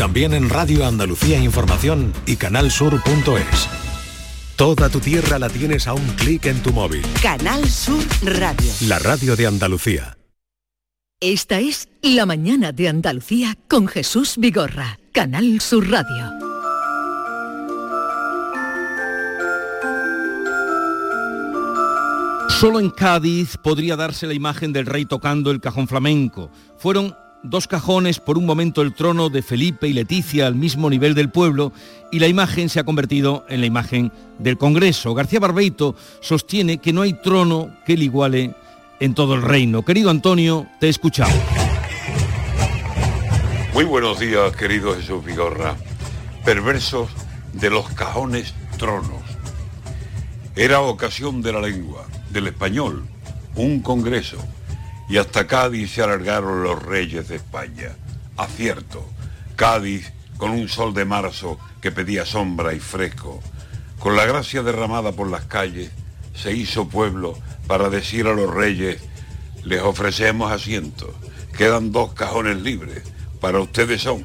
también en Radio Andalucía Información y canalsur.es. Toda tu tierra la tienes a un clic en tu móvil. Canal Sur Radio. La radio de Andalucía. Esta es La mañana de Andalucía con Jesús Vigorra, Canal Sur Radio. Solo en Cádiz podría darse la imagen del rey tocando el cajón flamenco. Fueron dos cajones por un momento el trono de Felipe y Leticia al mismo nivel del pueblo y la imagen se ha convertido en la imagen del Congreso. García Barbeito sostiene que no hay trono que le iguale en todo el reino. Querido Antonio, te he escuchado. Muy buenos días, querido Jesús Vigorra. Perversos de los cajones tronos. Era ocasión de la lengua, del español, un congreso, y hasta Cádiz se alargaron los reyes de España. Acierto, Cádiz con un sol de marzo que pedía sombra y fresco, con la gracia derramada por las calles, se hizo pueblo para decir a los reyes, les ofrecemos asientos, quedan dos cajones libres, para ustedes son.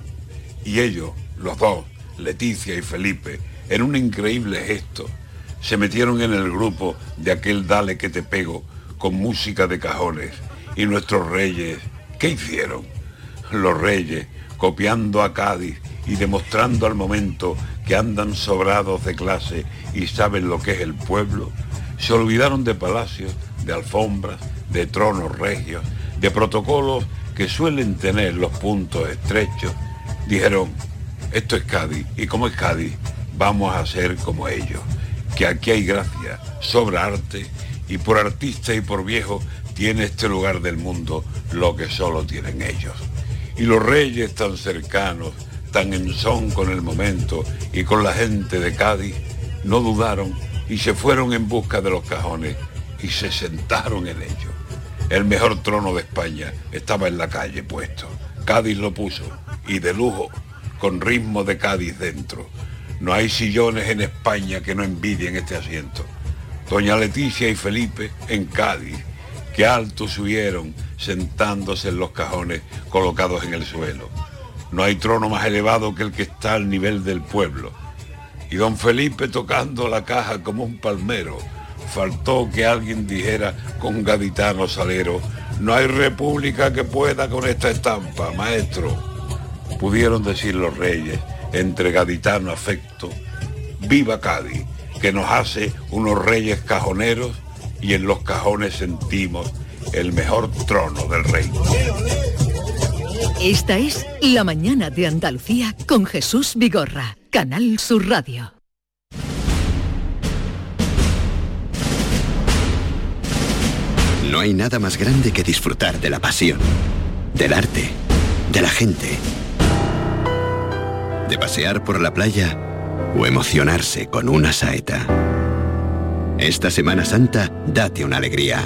Y ellos, los dos, Leticia y Felipe, en un increíble gesto, se metieron en el grupo de aquel Dale que te pego con música de cajones. Y nuestros reyes, ¿qué hicieron? Los reyes, copiando a Cádiz y demostrando al momento que andan sobrados de clase y saben lo que es el pueblo, se olvidaron de palacios, de alfombras, de tronos regios, de protocolos que suelen tener los puntos estrechos. Dijeron, esto es Cádiz y como es Cádiz, vamos a ser como ellos que aquí hay gracia, sobra arte y por artista y por viejo tiene este lugar del mundo lo que solo tienen ellos. Y los reyes tan cercanos, tan en son con el momento y con la gente de Cádiz, no dudaron y se fueron en busca de los cajones y se sentaron en ellos. El mejor trono de España estaba en la calle puesto. Cádiz lo puso y de lujo, con ritmo de Cádiz dentro no hay sillones en España que no envidien este asiento. Doña Leticia y Felipe en Cádiz, que alto subieron sentándose en los cajones colocados en el suelo. No hay trono más elevado que el que está al nivel del pueblo. Y don Felipe tocando la caja como un palmero. Faltó que alguien dijera con gaditano salero, no hay república que pueda con esta estampa, maestro. Pudieron decir los reyes, entre gaditano afecto, viva Cádiz, que nos hace unos reyes cajoneros y en los cajones sentimos el mejor trono del reino. Esta es La Mañana de Andalucía con Jesús Vigorra, Canal Sur Radio. No hay nada más grande que disfrutar de la pasión, del arte, de la gente de pasear por la playa o emocionarse con una saeta. Esta Semana Santa, date una alegría.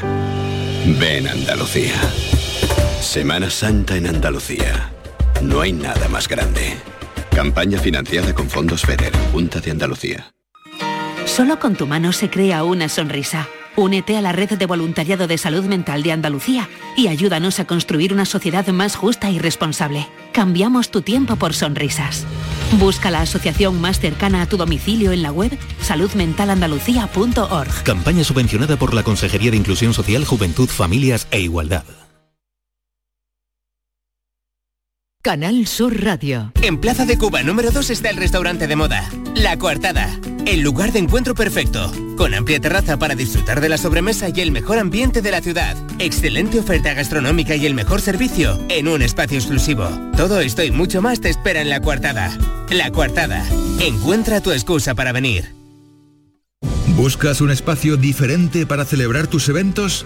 Ven Andalucía. Semana Santa en Andalucía. No hay nada más grande. Campaña financiada con fondos FEDER, Junta de Andalucía. Solo con tu mano se crea una sonrisa. Únete a la red de voluntariado de salud mental de Andalucía y ayúdanos a construir una sociedad más justa y responsable. Cambiamos tu tiempo por sonrisas. Busca la asociación más cercana a tu domicilio en la web saludmentalandalucía.org. Campaña subvencionada por la Consejería de Inclusión Social, Juventud, Familias e Igualdad. Canal Sur Radio. En Plaza de Cuba número 2 está el restaurante de moda, La Coartada, el lugar de encuentro perfecto, con amplia terraza para disfrutar de la sobremesa y el mejor ambiente de la ciudad, excelente oferta gastronómica y el mejor servicio en un espacio exclusivo. Todo esto y mucho más te espera en La Coartada. La Coartada, encuentra tu excusa para venir. ¿Buscas un espacio diferente para celebrar tus eventos?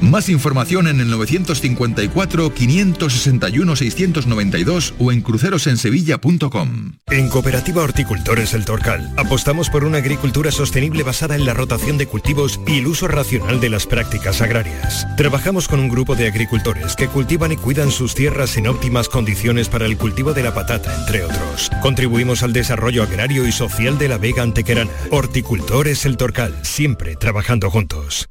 Más información en el 954-561-692 o en crucerosensevilla.com. En Cooperativa Horticultores El Torcal apostamos por una agricultura sostenible basada en la rotación de cultivos y el uso racional de las prácticas agrarias. Trabajamos con un grupo de agricultores que cultivan y cuidan sus tierras en óptimas condiciones para el cultivo de la patata, entre otros. Contribuimos al desarrollo agrario y social de la Vega Antequerana. Horticultores El Torcal, siempre trabajando juntos.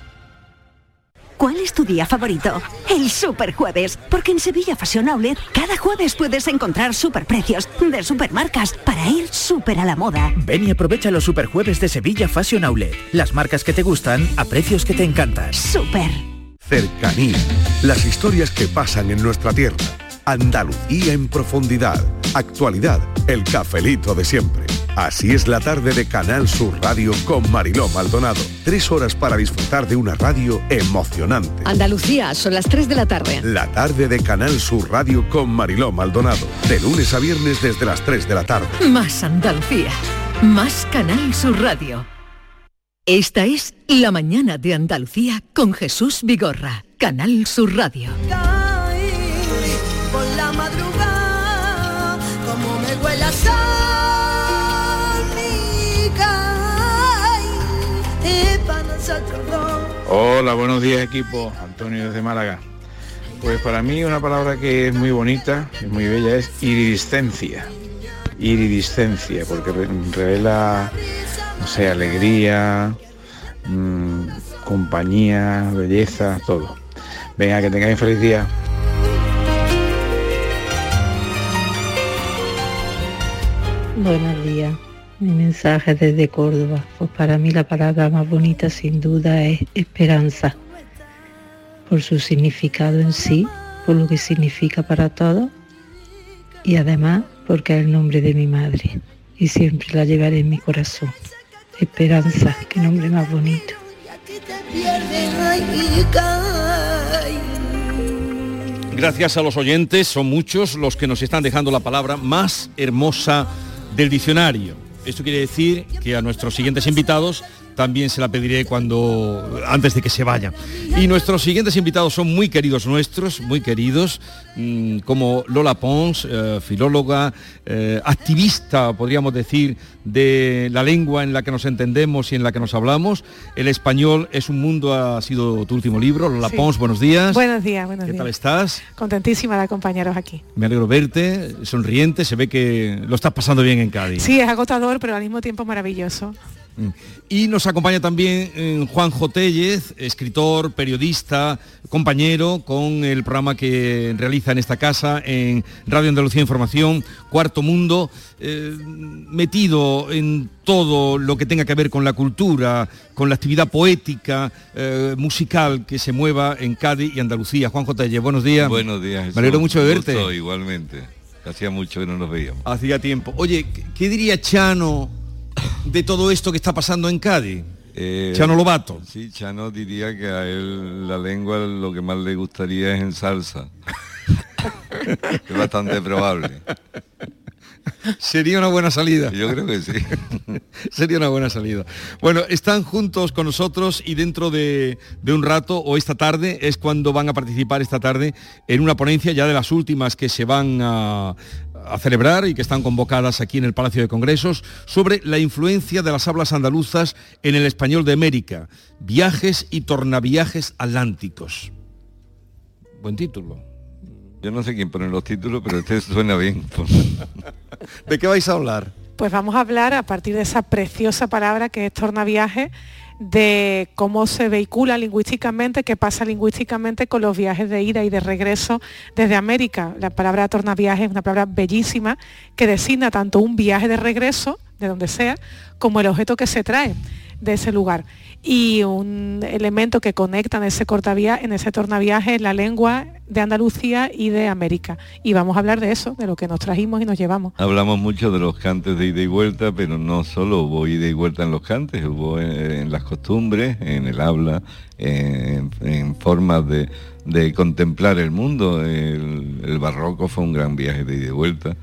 ¿Cuál es tu día favorito? El Super Jueves, porque en Sevilla Fashion Outlet cada jueves puedes encontrar superprecios de supermarcas para ir súper a la moda. Ven y aprovecha los Superjueves de Sevilla Fashion Outlet. Las marcas que te gustan a precios que te encantan. Super. Cercanía. Las historias que pasan en nuestra tierra. Andalucía en profundidad. Actualidad. El cafelito de siempre. Así es la tarde de Canal Sur Radio con Mariló Maldonado. Tres horas para disfrutar de una radio emocionante. Andalucía, son las 3 de la tarde. La tarde de Canal Sur Radio con Mariló Maldonado. De lunes a viernes desde las 3 de la tarde. Más Andalucía, más Canal Sur Radio. Esta es La Mañana de Andalucía con Jesús Vigorra, Canal Sur Radio. Hola, buenos días equipo, Antonio desde Málaga. Pues para mí una palabra que es muy bonita, es muy bella, es iridiscencia. Iridiscencia, porque re- revela, no sé, alegría, mm, compañía, belleza, todo. Venga, que tengáis feliz día. Buenos días. Mi mensaje desde Córdoba. Pues para mí la palabra más bonita sin duda es esperanza. Por su significado en sí, por lo que significa para todos y además porque es el nombre de mi madre y siempre la llevaré en mi corazón. Esperanza, qué nombre más bonito. Gracias a los oyentes, son muchos los que nos están dejando la palabra más hermosa del diccionario. Esto quiere decir que a nuestros siguientes invitados también se la pediré cuando antes de que se vayan. Y nuestros siguientes invitados son muy queridos nuestros, muy queridos, mm, como Lola Pons, eh, filóloga, eh, activista, podríamos decir, de la lengua en la que nos entendemos y en la que nos hablamos. El español es un mundo, ha sido tu último libro. Lola Sí. Pons, buenos días. Buenos días, buenos ¿Qué días. tal estás? Contentísima de acompañaros aquí. Me alegro verte, sonriente, se ve que lo estás pasando bien en Cádiz. Sí, es agotador, pero al mismo tiempo maravilloso. Mm. Y nos acompaña también eh, Juan Tellez, escritor, periodista, compañero con el programa que realiza en esta casa, en Radio Andalucía Información, Cuarto Mundo, eh, metido en todo lo que tenga que ver con la cultura, con la actividad poética, eh, musical que se mueva en Cádiz y Andalucía. Juan Tellez, buenos días. Buenos días. Jesús. Me alegro mucho de verte. gusto, igualmente. Hacía mucho que no nos veíamos. Hacía tiempo. Oye, ¿qué- ¿qué diría Chano de todo esto que está pasando en Cádiz? Eh, Chano Lobato. Sí, Chano diría que a él la lengua lo que más le gustaría es en salsa. es bastante probable. Sería una buena salida. Yo creo que sí. Sería una buena salida. Bueno, están juntos con nosotros y dentro de, de un rato o esta tarde es cuando van a participar esta tarde en una ponencia ya de las últimas que se van a, a celebrar y que están convocadas aquí en el Palacio de Congresos sobre la influencia de las hablas andaluzas en el español de América, viajes y tornaviajes atlánticos. Buen título. Yo no sé quién pone los títulos, pero este suena bien. ¿De qué vais a hablar? Pues vamos a hablar a partir de esa preciosa palabra que es tornaviaje de cómo se vehicula lingüísticamente, qué pasa lingüísticamente con los viajes de ida y de regreso desde América. La palabra tornaviaje es una palabra bellísima que designa tanto un viaje de regreso, de donde sea, como el objeto que se trae de ese lugar y un elemento que conecta en ese cortaviaje, en ese tornaviaje es la lengua de Andalucía y de América. Y vamos a hablar de eso, de lo que nos trajimos y nos llevamos. Hablamos mucho de los cantes de ida y vuelta, pero no solo hubo ida y vuelta en los cantes, hubo en, las costumbres, en el habla, en, formas de, contemplar el mundo. El, el barroco fue un gran viaje de ida y vuelta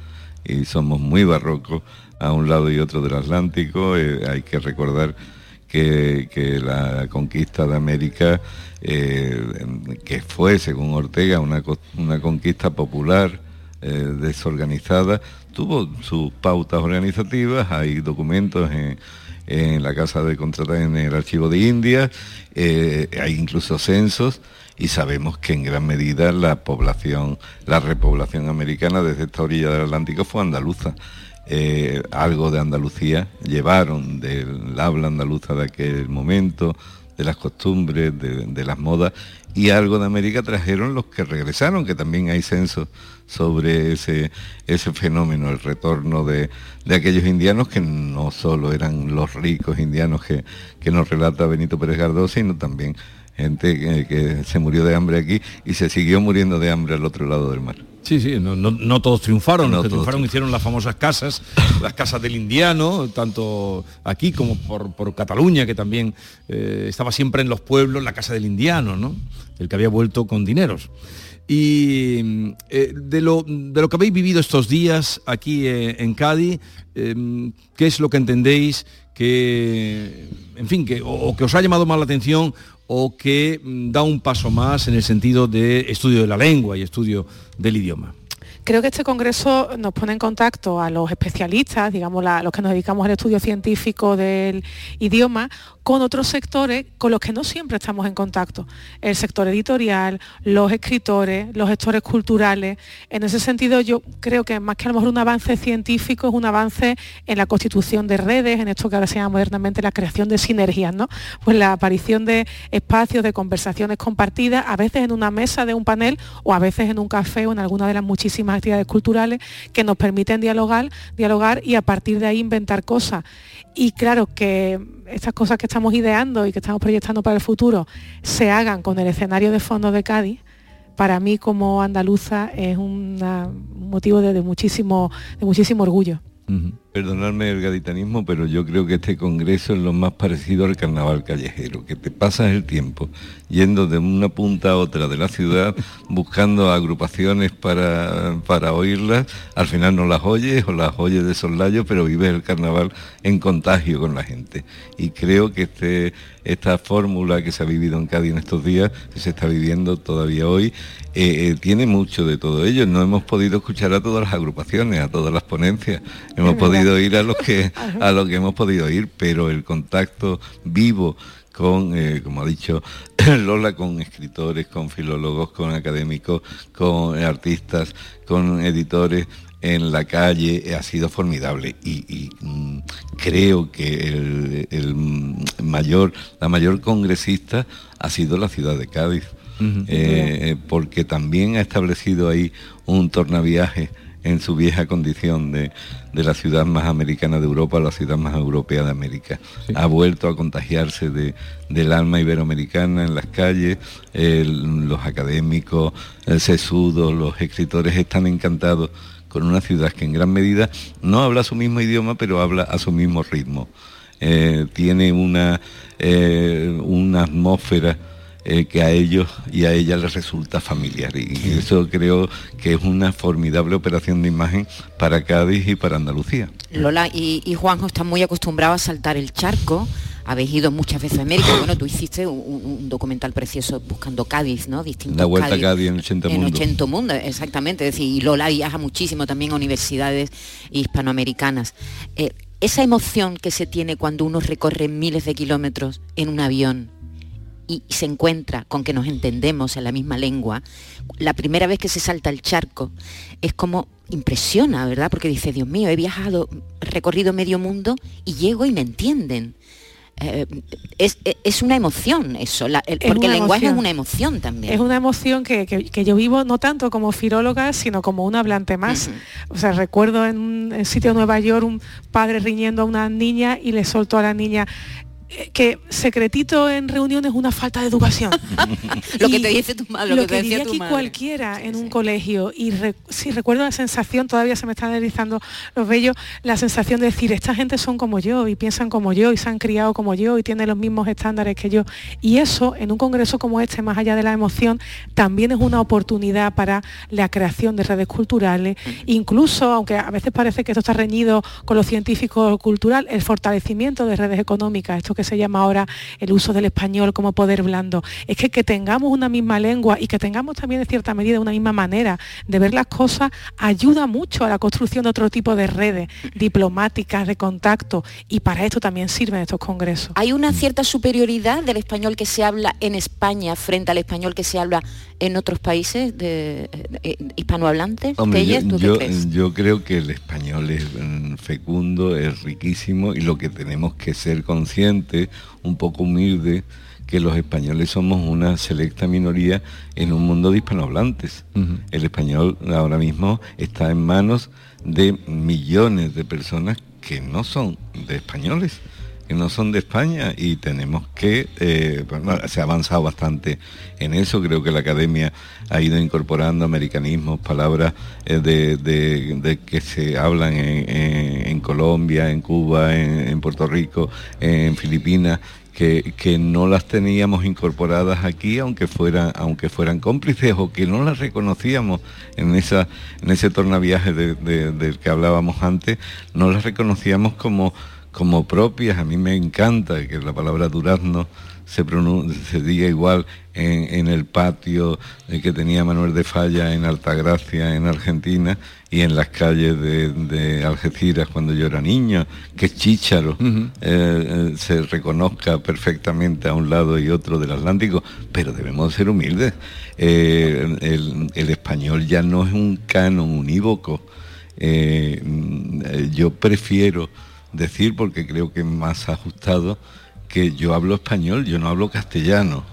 y somos muy barrocos a un lado y otro del Atlántico. Eh, hay que recordar que, la conquista de América, eh, que fue, según Ortega, una, conquista popular, eh, desorganizada, tuvo sus pautas organizativas, hay documentos en, la Casa de Contratas, en el Archivo de India, eh, hay incluso censos, y sabemos que en gran medida la población, la repoblación americana desde esta orilla del Atlántico fue andaluza. Eh, algo de Andalucía, llevaron del habla andaluza de aquel momento, de las costumbres, de, las modas, y algo de América trajeron los que regresaron, que también hay censos sobre ese, ese fenómeno, el retorno de, aquellos indianos que no solo eran los ricos indianos que, que nos relata Benito Pérez Gardó, sino también gente que, se murió de hambre aquí y se siguió muriendo de hambre al otro lado del mar. Sí, sí, no, todos triunfaron, los que triunfaron hicieron las famosas casas, las casas del indiano, tanto aquí como por, Cataluña, que también eh, estaba siempre en los pueblos la casa del indiano, ¿no? El que había vuelto con dineros. Y eh, de, lo, de, lo, que habéis vivido estos días aquí eh, en Cádiz, ¿qué es lo que entendéis que, en fin, que, o que os ha llamado más la atención o que mm, da un paso más en el sentido de estudio de la lengua y estudio del idioma. Creo que este congreso nos pone en contacto a los especialistas, digamos, los que nos dedicamos al estudio científico del idioma, con otros sectores con los que no siempre estamos en contacto. El sector editorial, los escritores, los gestores culturales. En ese sentido yo creo que más que a lo mejor un avance científico es un avance en la constitución de redes, en esto que ahora se llama modernamente la creación de sinergias, ¿no? Pues la aparición de espacios de conversaciones compartidas, a veces en una mesa de un panel o a veces en un café o en alguna de las muchísimas actividades culturales que nos permiten dialogar, dialogar y a partir de ahí inventar cosas. Y claro que estas cosas que estamos ideando y que estamos proyectando para el futuro se hagan con el escenario de fondo de Cádiz, para mí como andaluza es un motivo de, muchísimo, de muchísimo orgullo. Perdonadme el gaditanismo, pero yo creo que este congreso es lo más parecido al carnaval callejero, que te pasas el tiempo yendo de una punta a otra de la ciudad buscando agrupaciones para, para oírlas, al final no las oyes o las oyes de soslayo, pero vives el carnaval en contagio con la gente. Y creo que este, esta fórmula que se ha vivido en Cádiz en estos días, que se está viviendo todavía hoy, eh, eh, tiene mucho de todo ello. No hemos podido escuchar a todas las agrupaciones, a todas las ponencias, hemos podido ir a los que a lo que hemos podido ir, pero el contacto vivo con, eh, como ha dicho Lola, con escritores, con filólogos, con académicos, con artistas, con editores en la calle eh, ha sido formidable. Y, mm, creo que el, mayor, la mayor congresista ha sido la ciudad de Cádiz, eh, porque también ha establecido ahí un tornaviaje en su vieja condición de, la ciudad más americana de Europa, la ciudad más europea de América. Ha vuelto a contagiarse de, del alma iberoamericana en las calles, los académicos, el sesudo, los escritores están encantados con una ciudad que en gran medida no habla su mismo idioma, pero habla a su mismo ritmo. Eh, tiene una, eh, una atmósfera eh, que a ellos y a ella les resulta familiar. Y eso creo que es una formidable operación de imagen para Cádiz y para Andalucía. Lola y, Juanjo están muy acostumbrados a saltar el charco habéis ido muchas veces a América. Bueno, tú hiciste un, documental precioso buscando Cádiz, ¿no? Distintos La vuelta a Cádiz en 80 mundo. En 80 mundo, exactamente. Es decir, y Lola viaja muchísimo también a universidades hispanoamericanas. Eh, esa emoción que se tiene cuando uno recorre miles de kilómetros en un avión y se encuentra con que nos entendemos en la misma lengua, la primera vez que se salta el charco es como impresiona, ¿verdad? Porque dice, Dios mío, he viajado, recorrido medio mundo y llego y me entienden. Eh, es, es, una emoción eso, la, el, porque el lenguaje emoción. es una emoción también. Es una emoción que, que, que, yo vivo no tanto como filóloga, sino como un hablante más. Uh -huh. O sea, recuerdo en un sitio de Nueva York un padre riñendo a una niña y le soltó a la niña, que secretito en reuniones es una falta de educación. lo que te dice tu madre, lo, lo que, te que diría aquí madre. cualquiera en un colegio y re, sí recuerdo la sensación, todavía se me están deslizando los vellos, la sensación de decir, esta gente son como yo y piensan como yo y se han criado como yo y tienen los mismos estándares que yo. Y eso en un congreso como este, más allá de la emoción, también es una oportunidad para la creación de redes culturales, incluso, aunque a veces parece que esto está reñido con lo científico cultural, el fortalecimiento de redes económicas, esto que se llama ahora el uso del español como poder blando. Es que que tengamos una misma lengua y que tengamos también en cierta medida una misma manera de ver las cosas ayuda mucho a la construcción de otro tipo de redes diplomáticas, de contacto y para esto también sirven estos congresos. ¿Hay una cierta superioridad del español que se habla en España frente al español que se habla en otros países de, de, de hispanohablantes? Hombre, yo, ¿tú qué yo, crees? yo creo que el español es mm, fecundo, es riquísimo y lo que tenemos que ser conscientes, un poco humilde, que los españoles somos una selecta minoría en un mundo de hispanohablantes. Uh -huh. El español ahora mismo está en manos de millones de personas que no son de españoles que no son de España y tenemos que, eh, bueno, se ha avanzado bastante en eso, creo que la academia ha ido incorporando americanismos, palabras eh, de, de, que se hablan en, Colombia, en Cuba, en, en, Puerto Rico, en Filipinas, que, que, no las teníamos incorporadas aquí, aunque fueran, aunque fueran cómplices o que no las reconocíamos en, esa, en ese tornaviaje de, del que hablábamos antes, no las reconocíamos como como propias. A mí me encanta que la palabra durazno se, se diga igual en, en, el patio que tenía Manuel de Falla en Altagracia, en Argentina, y en las calles de, de Algeciras cuando yo era niño, que Chícharo uh -huh. eh, se reconozca perfectamente a un lado y otro del Atlántico, pero debemos ser humildes. Eh, el, el, español ya no es un canon unívoco. Eh, yo prefiero decir, porque creo que es más ajustado, que yo hablo español, yo no hablo castellano.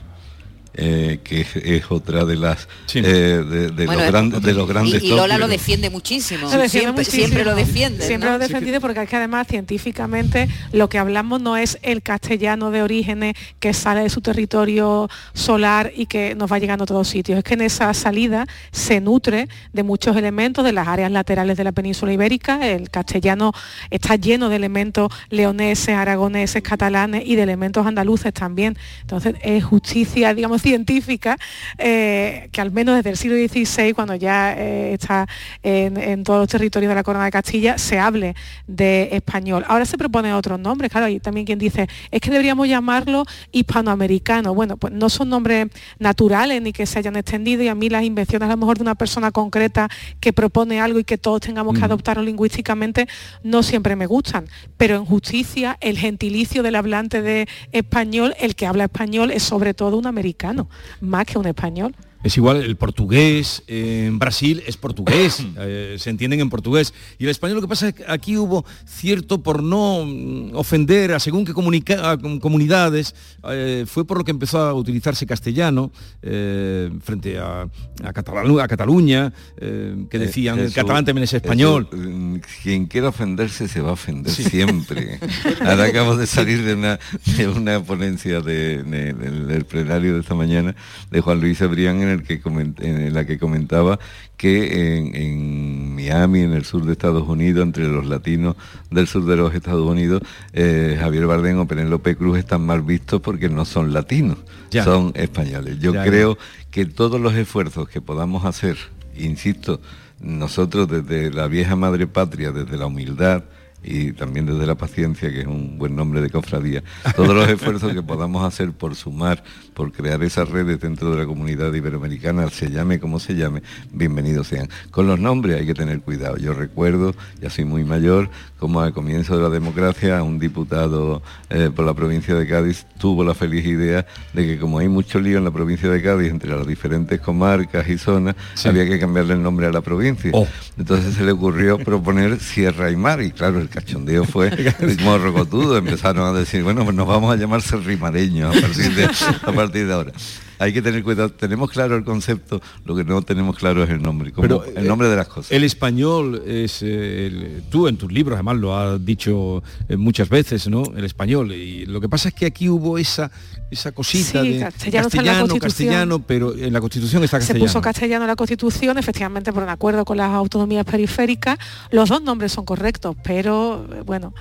Eh, que es, es, otra de las sí. eh, de, de, bueno, los grandes, de, los grandes y, y Lola lo defiende muchísimo lo defiende siempre, muchísimo. siempre, lo defiende siempre ¿no? lo ha defendido porque es que además científicamente lo que hablamos no es el castellano de orígenes que sale de su territorio solar y que nos va llegando a todos sitios es que en esa salida se nutre de muchos elementos de las áreas laterales de la península ibérica el castellano está lleno de elementos leoneses aragoneses catalanes y de elementos andaluces también entonces es justicia digamos científica eh, que al menos desde el siglo XVI, cuando ya eh, está en, en, todos los territorios de la Corona de Castilla, se hable de español. Ahora se proponen otros nombres, claro, hay también quien dice, es que deberíamos llamarlo hispanoamericano. Bueno, pues no son nombres naturales ni que se hayan extendido y a mí las invenciones a lo mejor de una persona concreta que propone algo y que todos tengamos que adoptarlo lingüísticamente no siempre me gustan, pero en justicia el gentilicio del hablante de español, el que habla español es sobre todo un americano más que un español. Es igual, el portugués en Brasil es portugués, eh, se entienden en portugués. Y el español lo que pasa es que aquí hubo cierto, por no mm, ofender a según qué comunidades, eh, fue por lo que empezó a utilizarse castellano eh, frente a, a, Catalu a Cataluña, que decían el catalán también es español. Eso, mm, quien quiera ofenderse se va a ofender sí. siempre. Ahora acabo de salir de una, de una ponencia de, de, del, del plenario de esta mañana de Juan Luis Abrián en el que en la que comentaba que en, en, Miami, en el sur de Estados Unidos, entre los latinos del sur de los Estados Unidos, eh, Javier Bardem o Penélope Cruz están mal vistos porque no son latinos, ya. son españoles. Yo ya, creo ya. que todos los esfuerzos que podamos hacer, insisto, nosotros desde la vieja madre patria, desde la humildad, y también desde la paciencia, que es un buen nombre de cofradía, todos los esfuerzos que podamos hacer por sumar, por crear esas redes dentro de la comunidad iberoamericana, se llame como se llame, bienvenidos sean. Con los nombres hay que tener cuidado. Yo recuerdo, ya soy muy mayor, como al comienzo de la democracia un diputado eh, por la provincia de Cádiz tuvo la feliz idea de que como hay mucho lío en la provincia de Cádiz entre las diferentes comarcas y zonas, había que cambiarle el nombre a la provincia. Oh. Entonces se le ocurrió proponer Sierra y Mar y claro, el cachondeo fue como rocotudo, empezaron a decir, bueno, pues nos vamos a llamar serrimareños a partir de, a partir de ahora hay que tener cuidado. Tenemos claro el concepto, lo que no tenemos claro es el nombre, como Pero, el nombre de las cosas. El español es, eh, el- tú en tus libros además lo has dicho eh, muchas veces, ¿no? El español. Y lo que pasa es que aquí hubo esa, esa cosita Sí, de castellano está en la castellano, Constitución. castellano, pero en la Constitución está Se castellano. puso castellano en la Constitución, efectivamente por un acuerdo con las autonomías periféricas. Los dos nombres son correctos, pero eh, bueno,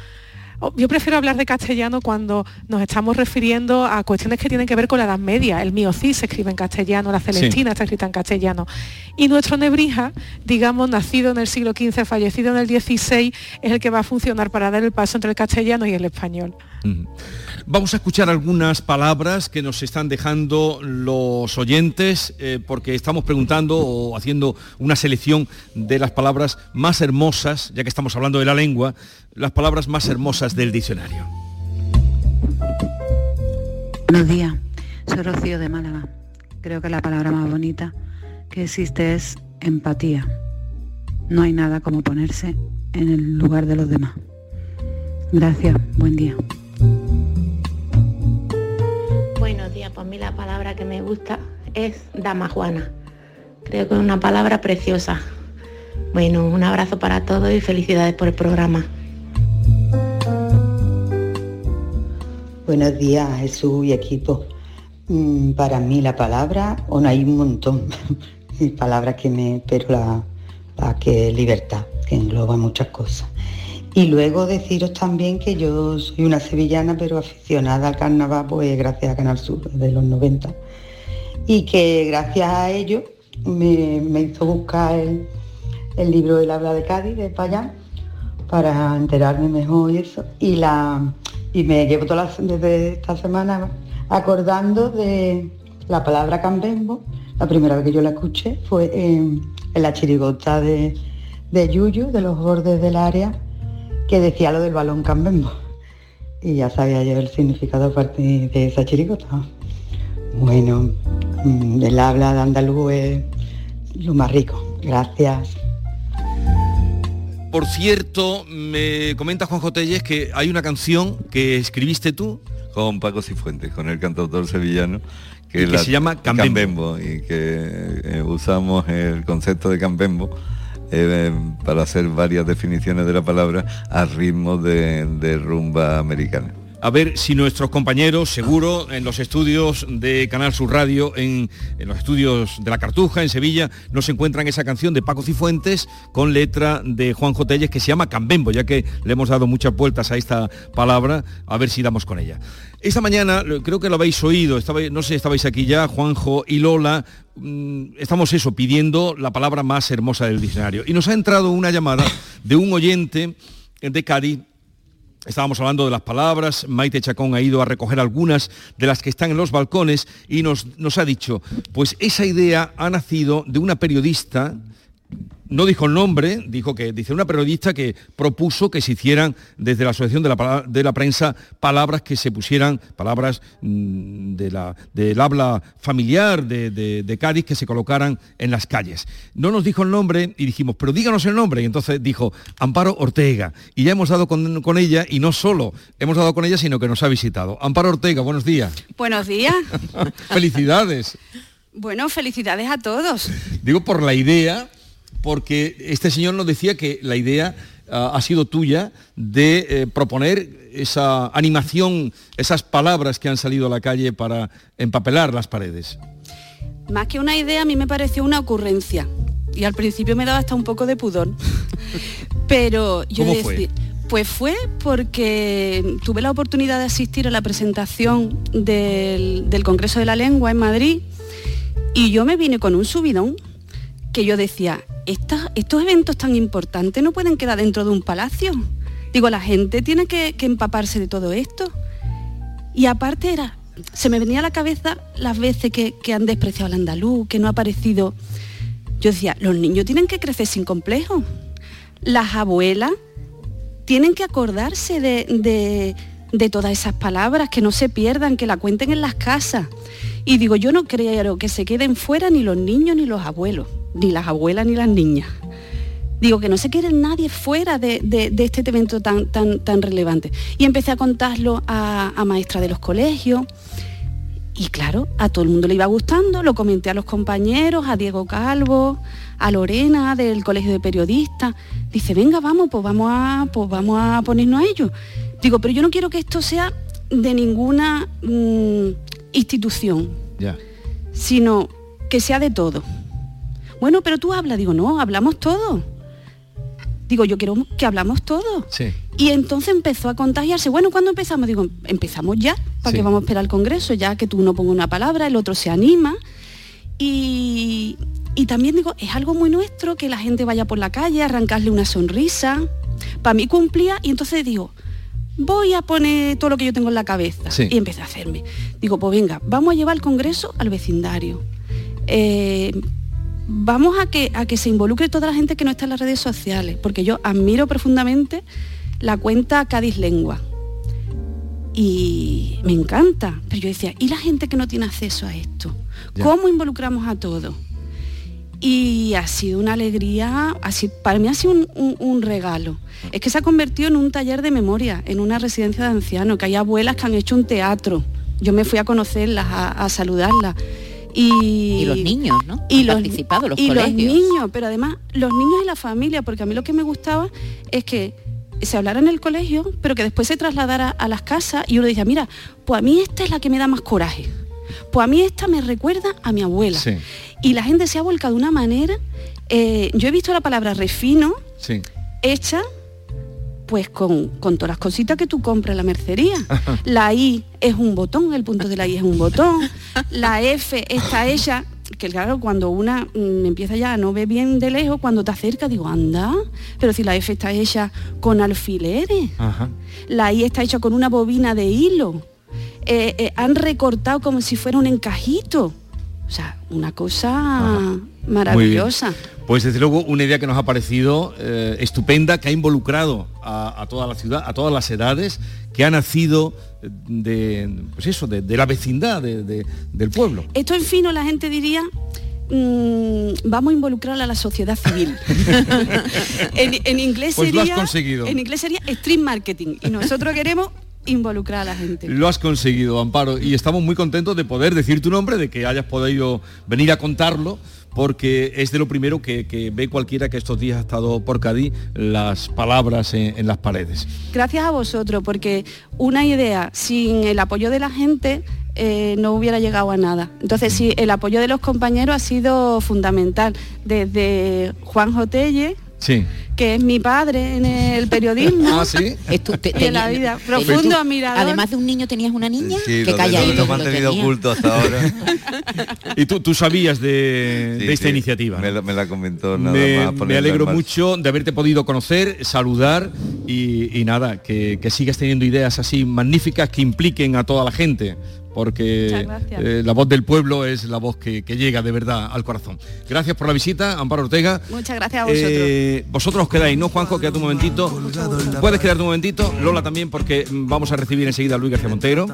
yo prefiero hablar de castellano cuando nos estamos refiriendo a cuestiones que tienen que ver con la Edad Media. El mío sí se escribe en castellano, la Celestina está escrita en castellano. Y nuestro Nebrija, digamos, nacido en el siglo XV, fallecido en el XVI, es el que va a funcionar para dar el paso entre el castellano y el español. Vamos a escuchar algunas palabras que nos están dejando los oyentes, eh, porque estamos preguntando o haciendo una selección de las palabras más hermosas, ya que estamos hablando de la lengua, las palabras más hermosas del diccionario. Buenos días, soy Rocío de Málaga. Creo que la palabra más bonita que existe es empatía. No hay nada como ponerse en el lugar de los demás. Gracias, buen día. Buenos días, pues a mí la palabra que me gusta es dama juana. Creo que es una palabra preciosa. Bueno, un abrazo para todos y felicidades por el programa. Buenos días, Jesús y equipo. Mm, Para mí la palabra, bueno, hay un montón de palabras que me, pero la, la que es libertad, que engloba muchas cosas. Y luego deciros también que yo soy una sevillana, pero aficionada al carnaval, pues gracias a Canal Sur de los 90. Y que gracias a ello me, me hizo buscar el, el libro El habla de Cádiz, de Payán, para enterarme mejor y eso. Y, la, y me llevo toda la- desde esta semana acordando de la palabra cambembo. La primera vez que yo la escuché fue en, la chirigota de, de Yuyu, de los bordes del área, que decía lo del balón cambembo. Y ya sabía yo el significado a partir de esa chirigota. Bueno, mm, el habla de andaluz es lo más rico. Gracias. Por cierto, me comenta Juanjo Telles que hay una canción que escribiste tú. Con Paco Cifuentes, con el cantautor sevillano. Que se llama Cambembo. y que eh, usamos el concepto de Cambembo eh, para hacer varias definiciones de la palabra a ritmo de, de rumba americana. A ver si nuestros compañeros, seguro, en los estudios de Canal Sur Radio, en, los estudios de La Cartuja, en Sevilla, nos encuentran esa canción de Paco Cifuentes con letra de Juan Telles que se llama Cambembo, ya que le hemos dado muchas vueltas a esta palabra, a ver si damos con ella. Esta mañana, creo que lo habéis oído, no sé si estabais aquí ya, Juanjo y Lola, mm, estamos eso, pidiendo la palabra más hermosa del diccionario. Y nos ha entrado una llamada de un oyente de Cádiz Estábamos hablando de las palabras, Maite Chacón ha ido a recoger algunas de las que están en los balcones y nos, ha dicho, pues esa idea ha nacido de una periodista, no dijo el nombre, dijo que dice una periodista que propuso que se hicieran desde la Asociación de la, de la Prensa palabras que se pusieran, palabras mm, de la, del habla familiar de, de- de Cádiz que se colocaran en las calles. No nos dijo el nombre y dijimos, pero díganos el nombre. Y entonces dijo, Amparo Ortega. Y ya hemos dado con, con ella, y no solo hemos dado con ella, sino que nos ha visitado. Amparo Ortega, buenos días. Buenos días. Felicidades. Bueno, felicidades a todos. Digo por la idea, porque este señor nos decía que la idea ah, ha sido tuya de eh, proponer esa animación, esas palabras que han salido a la calle para empapelar las paredes. Más que una idea, a mí me pareció una ocurrencia. Y al principio me daba hasta un poco de pudor. Pero yo ¿Cómo fue? Pues fue porque tuve la oportunidad de asistir a la presentación del, del Congreso de la Lengua en Madrid y yo me vine con un subidón que yo decía, "Estas- estos eventos tan importantes no pueden quedar dentro de un palacio. Digo, la gente tiene que, empaparse de todo esto. Y aparte era, se me venía a la cabeza las veces que, han despreciado al andaluz, que no ha aparecido. Yo decía, los niños tienen que crecer sin complejo. Las abuelas tienen que acordarse de- de todas esas palabras, que no se pierdan, que la cuenten en las casas. Y digo, yo no creo que se queden fuera ni los niños ni los abuelos, ni las abuelas ni las niñas. Digo que no se quede nadie fuera de, de- de este evento tan, tan, tan relevante. Y empecé a contarlo a, a maestras de los colegios. Y claro, a todo el mundo le iba gustando, lo comenté a los compañeros, a Diego Calvo, a Lorena del Colegio de Periodistas. Dice, venga, vamos, pues vamos a, pues vamos a ponernos a ello. Digo, pero yo no quiero que esto sea de ninguna mm, institución, sino que sea de todo. Bueno, pero tú hablas, digo, no, hablamos todo. Digo, yo quiero que hablamos todo. Sí. Y entonces empezó a contagiarse. Bueno, ¿cuándo empezamos? Digo, empezamos ya, para Sí. que vamos a esperar al Congreso, ya que tú no pongas una palabra, el otro se anima. Y, y también digo, es algo muy nuestro que la gente vaya por la calle, arrancarle una sonrisa. Para mí cumplía y entonces digo, voy a poner todo lo que yo tengo en la cabeza. Sí. Y empecé a hacerme. Digo, pues venga, vamos a llevar el Congreso al vecindario. Eh, vamos a que, a que se involucre toda la gente que no está en las redes sociales, porque yo admiro profundamente la cuenta Cádiz Lengua. Y me encanta. Pero yo decía, ¿y la gente que no tiene acceso a esto? Ya. ¿Cómo involucramos a todos? Y ha sido una alegría, así, para mí ha sido un, un- un regalo. Es que se ha convertido en un taller de memoria, en una residencia de ancianos, que hay abuelas que han hecho un teatro. Yo me fui a conocerlas, a, a saludarlas. Y, Y los niños, ¿no? Y Han los, participado, los y los colegios. niños, pero además los niños y la familia, porque a mí lo que me gustaba es que se hablara en el colegio, pero que después se trasladara a las casas y uno decía, mira, pues a mí esta es la que me da más coraje. Pues a mí esta me recuerda a mi abuela. Sí. Y la gente se ha volcado de una manera. eh, yo he visto la palabra refino Sí. hecha pues con, con todas las cositas que tú compras en la mercería. La I es un botón, el punto de la I es un botón. La F está hecha, que claro, cuando una mm, empieza ya a no ver bien de lejos, cuando te acerca digo, anda, pero si la F está hecha con alfileres. Ajá. La I está hecha con una bobina de hilo. Eh, eh, han recortado como si fuera un encajito. O sea, una cosa maravillosa. Pues desde luego una idea que nos ha parecido eh, estupenda, que ha involucrado a, a toda la ciudad, a todas las edades, que ha nacido de, pues eso, de, de la vecindad de- de- del pueblo. Esto en fino la gente diría, mm, vamos a involucrar a la sociedad civil. en, en inglés Pues sería, conseguido. En inglés sería street marketing y nosotros queremos involucrar a la gente. Lo has conseguido, Amparo, y estamos muy contentos de poder decir tu nombre, de que hayas podido venir a contarlo, porque es de lo primero que, que ve cualquiera que estos días ha estado por Cádiz, las palabras en, en las paredes. Gracias a vosotros, porque una idea sin el apoyo de la gente eh, no hubiera llegado a nada. Entonces sí, el apoyo de los compañeros ha sido fundamental. Desde Juan Jotelle, Sí. que es mi padre en el periodismo. Ah, sí. y en la vida. Profundo admirador. Además de un niño tenías una niña Sí, que lo, calla lo, lo mantenido oculto hasta ahora. Y tú, tú sabías de, Sí, de esta sí, iniciativa. Me, la- me la comentó nada me, más. me alegro mucho de haberte podido conocer, saludar y, y nada, que, que sigas teniendo ideas así magníficas que impliquen a toda la gente, porque eh, la voz del pueblo es la voz que, que llega de verdad al corazón. Gracias por la visita, Amparo Ortega. Muchas gracias a vosotros. Eh, vosotros os quedáis, ¿no, Juanjo? Quédate un momentito. Puedes quedarte un momentito. Lola también, porque vamos a recibir enseguida a Luis García Montero,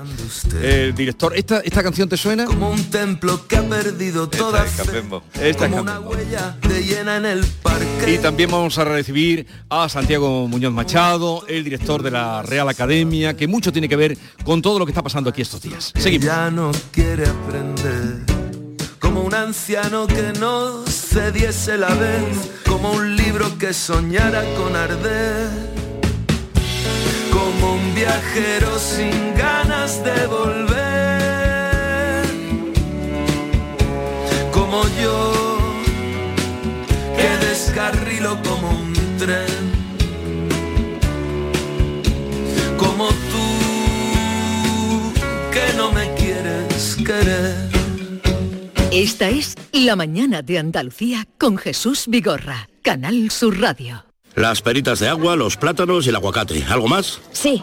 el director. ¿Esta, ¿Esta canción te suena? Como un templo que ha perdido toda Esta es como una Campembo. huella de llena en el parque. Y también vamos a recibir a Santiago Muñoz Machado, el director de la Real Academia, que mucho tiene que ver con todo lo que está pasando aquí estos días. Ya no quiere aprender. Como un anciano que no cediese la vez. Como un libro que soñara con arder. Como un viajero sin ganas de volver. Como yo que descarrilo como un tren. Como que no me quieres querer. Esta es La mañana de Andalucía con Jesús Vigorra, Canal Sur Radio. Las peritas de agua, los plátanos y el aguacate. ¿Algo más? Sí,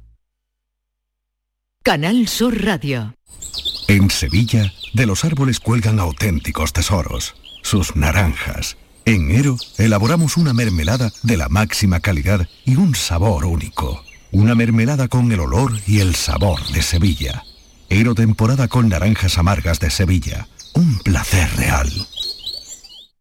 Canal Sur Radio. En Sevilla, de los árboles cuelgan auténticos tesoros, sus naranjas. En Ero, elaboramos una mermelada de la máxima calidad y un sabor único. Una mermelada con el olor y el sabor de Sevilla. Ero temporada con naranjas amargas de Sevilla. Un placer real.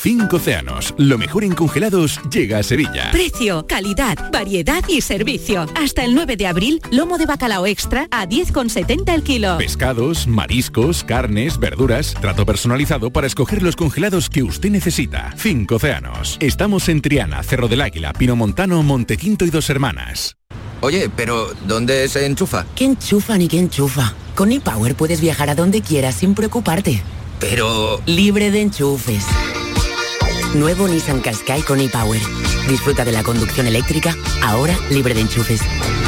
Cinco océanos, lo mejor en congelados llega a Sevilla. Precio, calidad, variedad y servicio. Hasta el 9 de abril, lomo de bacalao extra a 10,70 el kilo. Pescados, mariscos, carnes, verduras, trato personalizado para escoger los congelados que usted necesita. Cinco océanos. Estamos en Triana, Cerro del Águila, Pino Montano, Montequinto y Dos Hermanas. Oye, pero ¿dónde se enchufa? ¿Qué enchufa ni qué enchufa? Con ePower puedes viajar a donde quieras sin preocuparte. Pero... Libre de enchufes. Nuevo Nissan Qashqai con ePower. Disfruta de la conducción eléctrica, ahora libre de enchufes.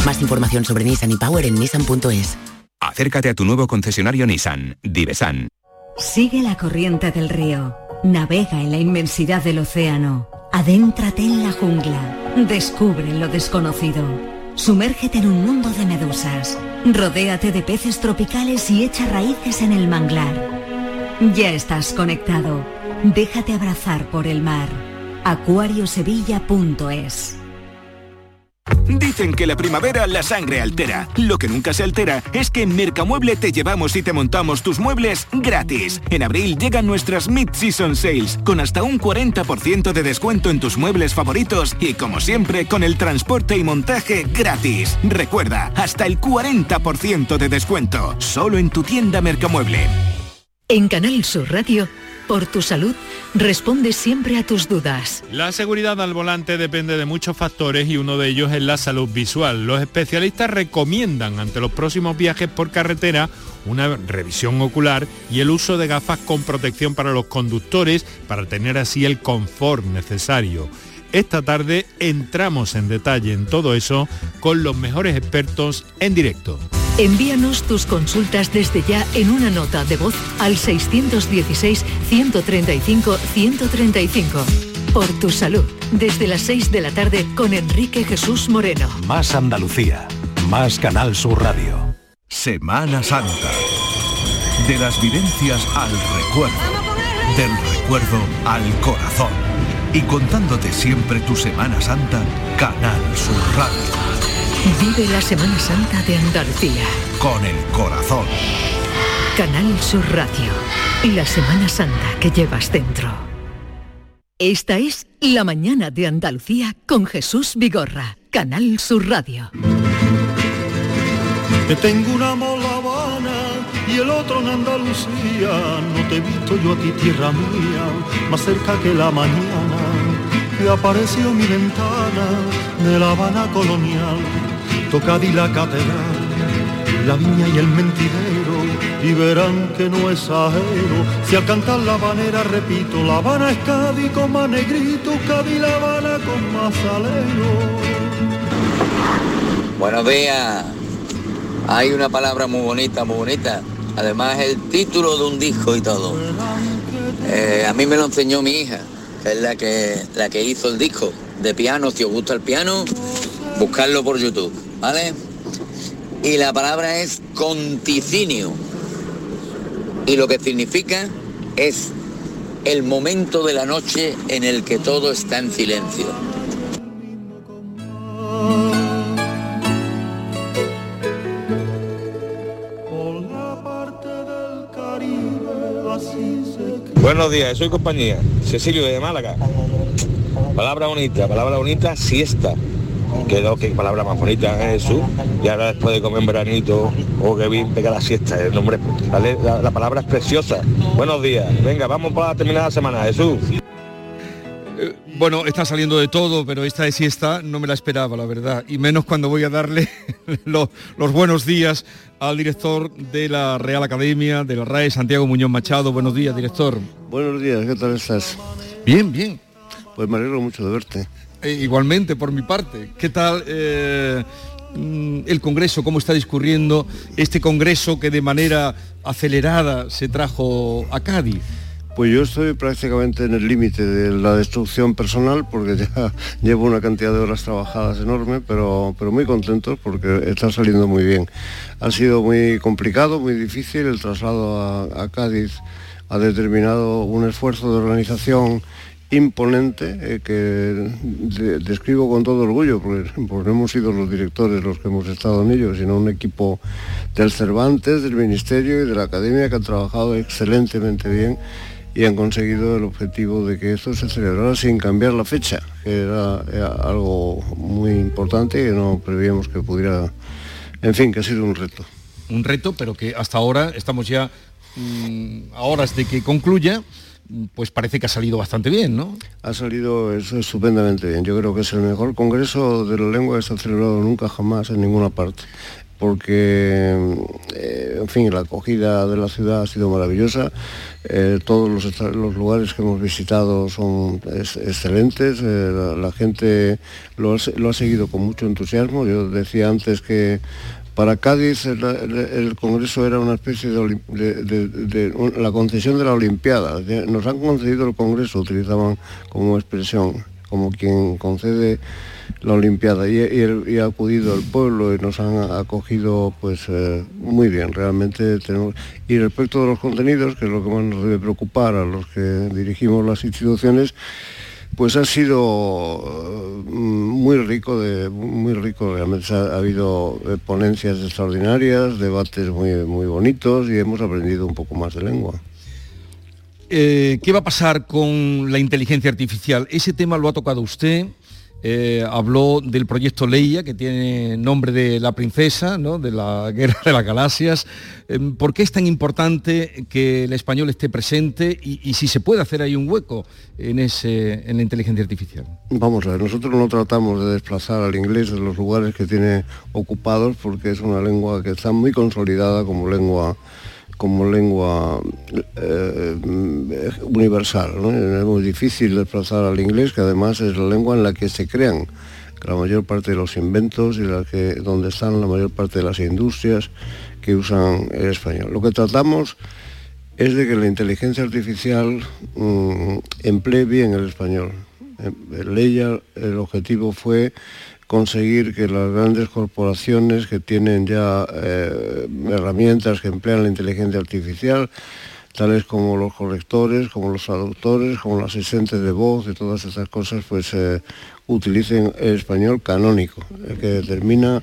Más información sobre Nissan ePower en nissan.es. Acércate a tu nuevo concesionario Nissan, Divesan. Sigue la corriente del río. Navega en la inmensidad del océano. Adéntrate en la jungla. Descubre lo desconocido. Sumérgete en un mundo de medusas. Rodéate de peces tropicales y echa raíces en el manglar. Ya estás conectado. Déjate abrazar por el mar. acuariosevilla.es Dicen que la primavera la sangre altera. Lo que nunca se altera es que en Mercamueble te llevamos y te montamos tus muebles gratis. En abril llegan nuestras Mid-Season Sales con hasta un 40% de descuento en tus muebles favoritos y como siempre con el transporte y montaje gratis. Recuerda, hasta el 40% de descuento. Solo en tu tienda Mercamueble. En Canal Sur Radio, por tu salud, responde siempre a tus dudas. La seguridad al volante depende de muchos factores y uno de ellos es la salud visual. Los especialistas recomiendan ante los próximos viajes por carretera una revisión ocular y el uso de gafas con protección para los conductores para tener así el confort necesario. Esta tarde entramos en detalle en todo eso con los mejores expertos en directo. Envíanos tus consultas desde ya en una nota de voz al 616-135-135. Por tu salud, desde las 6 de la tarde con Enrique Jesús Moreno. Más Andalucía, más Canal Sur Radio. Semana Santa. De las vivencias al recuerdo. Del recuerdo al corazón. Y contándote siempre tu Semana Santa, Canal Sur Radio. Vive la Semana Santa de Andalucía. Con el corazón. Canal Sur Radio. Y la Semana Santa que llevas dentro. Esta es La Mañana de Andalucía con Jesús Vigorra. Canal Sur Radio. Tengo un amor y el otro en Andalucía. No te he visto yo a ti, tierra mía, más cerca que la mañana. Que apareció mi ventana de La Habana colonial. Tocad y la catedral, la viña y el mentidero. Y verán que no es ajero. Si al cantar la habanera repito, La Habana es Cádiz con más negrito, Cádiz La Habana con más salero. Buenos días. Hay una palabra muy bonita, muy bonita. Además el título de un disco y todo. Eh, a mí me lo enseñó mi hija. que es la que, la que hizo el disco de piano. Si os gusta el piano, buscarlo por YouTube, ¿vale? Y la palabra es conticinio. Y lo que significa es el momento de la noche en el que todo está en silencio. Buenos días, soy compañía. Cecilio de Málaga. Palabra bonita, palabra bonita, siesta. Quedó que palabra más bonita es Jesús. Y ahora después de comer veranito, oh que bien pega la siesta. El nombre, la- la palabra es preciosa. Buenos días. Venga, vamos para terminar la semana, Jesús. Bueno, está saliendo de todo, pero esta de siesta no me la esperaba, la verdad. Y menos cuando voy a darle los, los buenos días al director de la Real Academia, de la RAE, Santiago Muñoz Machado. Buenos días, director. Buenos días, ¿qué tal estás? Bien, bien. Pues me alegro mucho de verte. Eh, igualmente, por mi parte. ¿Qué tal eh, mm, el Congreso? ¿Cómo está discurriendo este Congreso que de manera acelerada se trajo a Cádiz? Pues yo estoy prácticamente en el límite de la destrucción personal porque ya llevo una cantidad de horas trabajadas enorme, pero, pero muy contentos porque está saliendo muy bien. Ha sido muy complicado, muy difícil, el traslado a, Cádiz ha determinado un esfuerzo de organización imponente eh, que de- describo con todo orgullo, porque, porque no hemos sido los directores los que hemos estado en ello, sino un equipo del Cervantes, del Ministerio y de la Academia que han trabajado excelentemente bien y han conseguido el objetivo de que esto se celebrara sin cambiar la fecha, que era, era algo muy importante y que no prevíamos que pudiera, en fin, que ha sido un reto. Un reto, pero que hasta ahora estamos ya mm, a horas de que concluya, pues parece que ha salido bastante bien, ¿no? Ha salido eso estupendamente bien. Yo creo que es el mejor congreso de la lengua que se ha celebrado nunca jamás en ninguna parte. Porque, eh, en fin, la acogida de la ciudad ha sido maravillosa. Eh, todos los, lugares que hemos visitado son ex- excelentes. eh, la, gente lo ha, seguido con mucho entusiasmo. Yo decía antes que para Cádiz el, Congreso era una especie de, la concesión de la Olimpiada. Nos han concedido el Congreso, utilizaban como expresión, como quien concede la Olimpiada. Y, ha acudido el pueblo y nos han acogido pues eh, muy bien. Realmente tenemos... Y respecto de los contenidos, que es lo que más nos debe preocupar a los que dirigimos las instituciones, pues ha sido eh, muy rico, de, muy rico realmente. Ha, ha habido eh, ponencias extraordinarias, debates muy, muy bonitos y hemos aprendido un poco más de lengua. ¿Qué va a pasar con la inteligencia artificial? Ese tema lo ha tocado usted. Eh, habló del proyecto Leia, que tiene nombre de la princesa, de la guerra de las galaxias. Eh, ¿Por qué es tan importante que el español esté presente y, y si se puede hacer ahí un hueco en, ese, en la inteligencia artificial? Vamos a ver, nosotros no tratamos de desplazar al inglés de los lugares que tiene ocupados porque es una lengua que está muy consolidada como lengua como lengua eh, universal. ¿no? Es muy difícil desplazar al inglés, que además es la lengua en la que se crean la mayor parte de los inventos y donde están la mayor parte de las industrias que usan el español. Lo que tratamos es de que la inteligencia artificial mm, emplee bien el español. Leia el objetivo fue conseguir que las grandes corporaciones que tienen ya eh, herramientas que emplean la inteligencia artificial, tales como los correctores, como los traductores, como los asistentes de voz y todas esas cosas, pues eh, utilicen el español canónico, el que determina,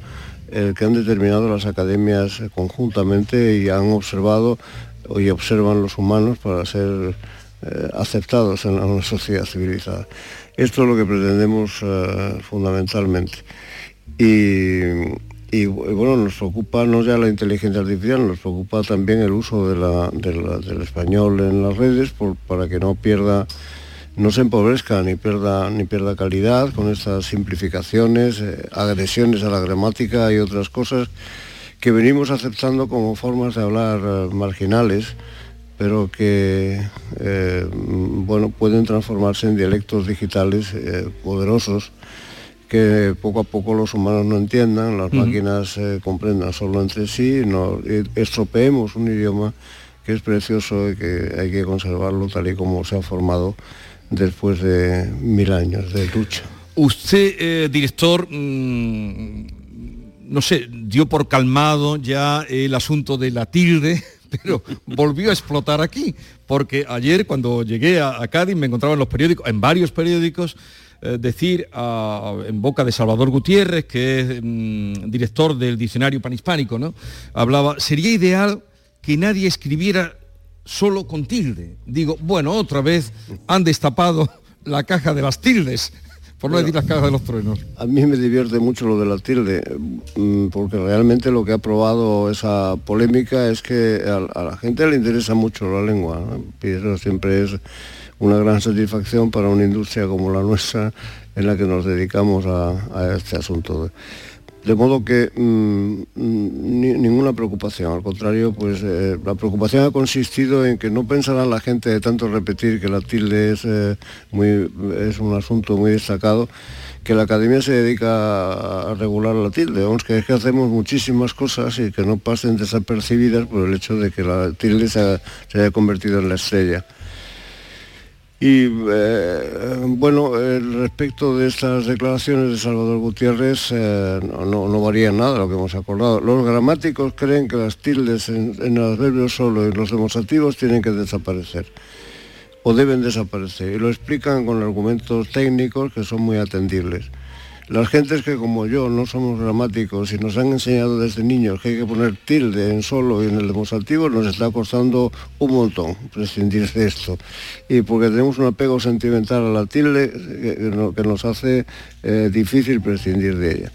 el que han determinado las academias conjuntamente y han observado y observan los humanos para ser eh, aceptados en una sociedad civilizada. Esto es lo que pretendemos eh, fundamentalmente. Y, bueno, nos preocupa no ya la inteligencia artificial, nos preocupa también el uso del español en las redes para que no pierda, no se empobrezca ni pierda, ni pierda calidad con estas simplificaciones, eh, agresiones a la gramática y otras cosas que venimos aceptando como formas de hablar eh, marginales pero que eh, bueno, pueden transformarse en dialectos digitales eh, poderosos que poco a poco los humanos no entiendan, las máquinas eh, comprendan solo entre sí, no, estropeemos un idioma que es precioso y que hay que conservarlo tal y como se ha formado después de mil años de lucha. Usted, eh, director, mm, no sé, dio por calmado ya el asunto de la tilde, pero volvió a explotar aquí, porque ayer cuando llegué a, Cádiz me encontraba en los periódicos, en varios periódicos, eh, decir en boca de Salvador Gutiérrez, que es mm, director del diccionario panhispánico, ¿no? Hablaba, sería ideal que nadie escribiera solo con tilde. Digo, bueno, otra vez han destapado la caja de las tildes, por no decir las cajas de los truenos. A mí me divierte mucho lo de la tilde, mm, porque realmente lo que ha probado esa polémica es que a, la gente le interesa mucho la lengua, y eso siempre es una gran satisfacción para una industria como la nuestra en la que nos dedicamos a, a este asunto. De modo que mm, mm, ni- ninguna preocupación, al contrario, pues eh, la preocupación ha consistido en que no pensará la gente de tanto repetir que la tilde es, eh, muy, es un asunto muy destacado, que la academia se dedica a regular la tilde, vamos, que es que hacemos muchísimas cosas y que no pasen desapercibidas por el hecho de que la tilde se haya convertido en la estrella. Y eh, bueno, eh, respecto de estas declaraciones de Salvador Gutiérrez, eh, no, no, no varía nada lo que hemos acordado. Los gramáticos creen que las tildes en, en el adverbio solo y los demostrativos tienen que desaparecer o deben desaparecer y lo explican con argumentos técnicos que son muy atendibles. Las gentes que como yo no somos gramáticos y nos han enseñado desde niños que hay que poner tilde en solo y en el demostrativo, nos está costando un montón prescindir de esto. Y porque tenemos un apego sentimental a la tilde que, que no- que nos hace eh, difícil prescindir de ella.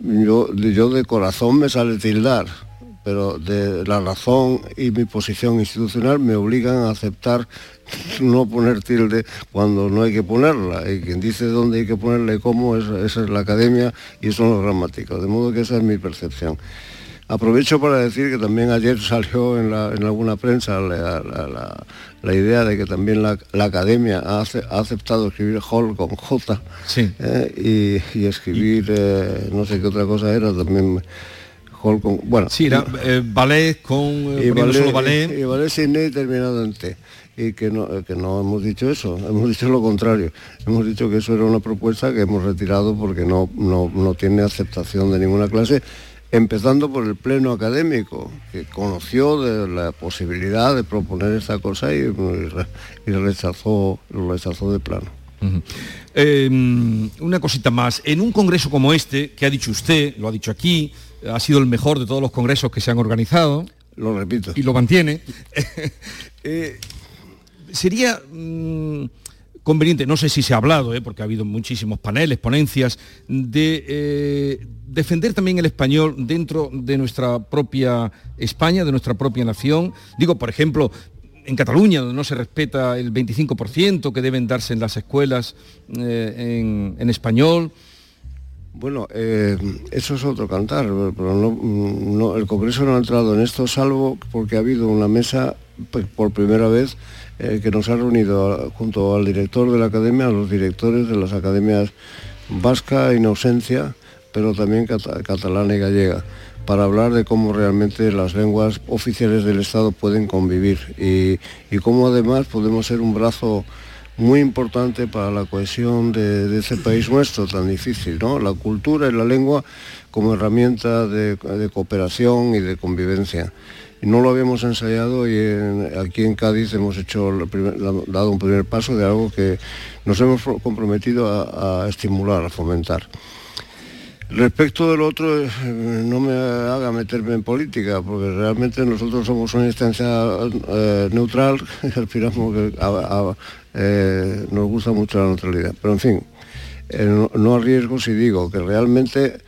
Yo de corazón me sale tildar, pero de la razón y mi posición institucional me obligan a aceptar no poner tilde cuando no hay que ponerla. Y quien dice dónde hay que ponerla y cómo, es- esa es la academia y son los gramáticos. De modo que esa es mi percepción. Aprovecho para decir que también ayer salió en, la- en alguna prensa la, la- la- la idea de que también la, academia ha, ace- ha aceptado escribir Hall con J eh, y, y escribir eh, no sé qué otra cosa era también Hall con bueno Sí, era eh, ballet con eh, y ballet, solo ballet. y, y ballet sin E terminado en T. Y que no, que no hemos dicho eso, hemos dicho lo contrario. Hemos dicho que eso era una propuesta que hemos retirado porque no, no, no tiene aceptación de ninguna clase, empezando por el pleno académico, que conoció de la posibilidad de proponer esta cosa y, y re- y rechazó, lo rechazó de plano. Eh, una cosita más. En un congreso como este, que ha dicho usted, lo ha dicho aquí, ha sido el mejor de todos los congresos que se han organizado. Lo repito. Y lo mantiene. Eh, sería mm, conveniente, no sé si se ha hablado, eh, porque ha habido muchísimos paneles, ponencias, de eh, defender también el español dentro de nuestra propia España, de nuestra propia nación. Digo, por ejemplo, en Cataluña, donde no se respeta el 25% que deben darse en las escuelas en, en español. Bueno, eh, eso es otro cantar, pero mm, el Congreso no ha entrado en esto, salvo porque ha habido una mesa pues, por primera vez eh, que nos ha reunido junto al director de la academia, a los directores de las academias vasca, Inocencia, pero también cata- catalana y gallega, para hablar de cómo realmente las lenguas oficiales del Estado pueden convivir y cómo además podemos ser un brazo muy importante para la cohesión de, ese país nuestro tan difícil, ¿no? La cultura y la lengua como herramienta de, cooperación y de convivencia. No lo habíamos ensayado y aquí en Cádiz hemos hecho dado un primer paso de algo que nos hemos pro- comprometido a, estimular, a fomentar. Respecto del otro, eh, no me haga meterme en política, porque realmente nosotros somos una instancia eh, neutral aspiramos a- a- eh, nos gusta mucho la neutralidad. Pero en fin, eh, no, arriesgo si digo que realmente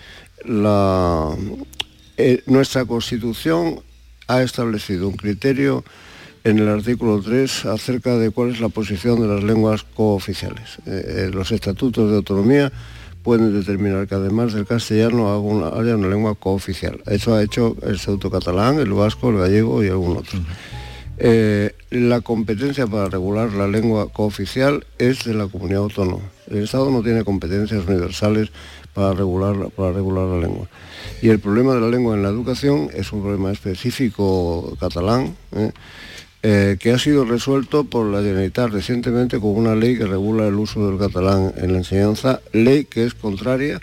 eh, nuestra Constitución ha establecido un criterio en el artículo 3 acerca de cuál es la posición de las lenguas cooficiales. Los estatutos de autonomía pueden determinar que además del castellano haya una lengua cooficial. Eso ha hecho el Estatuto catalán, el vasco, el gallego y algún otro. Eh, la competencia para regular la lengua cooficial es de la comunidad autónoma. El Estado no tiene competencias universales para regular, la lengua. Y el problema de la lengua en la educación es un problema específico catalán, ¿eh? eh, que ha sido resuelto por la Generalitat recientemente con una ley que regula el uso del catalán en la enseñanza, ley que es contraria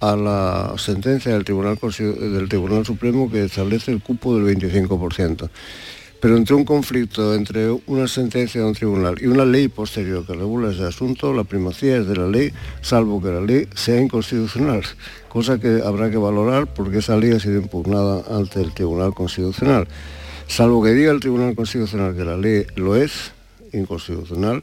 a la sentencia del Tribunal Supremo que establece el cupo del 25%. Pero entre un conflicto entre una sentencia de un tribunal y una ley posterior que regula ese asunto, la primacía es de la ley, salvo que la ley sea inconstitucional, cosa que habrá que valorar porque esa ley ha sido impugnada ante el Tribunal Constitucional. Salvo que diga el Tribunal Constitucional que la ley lo es inconstitucional,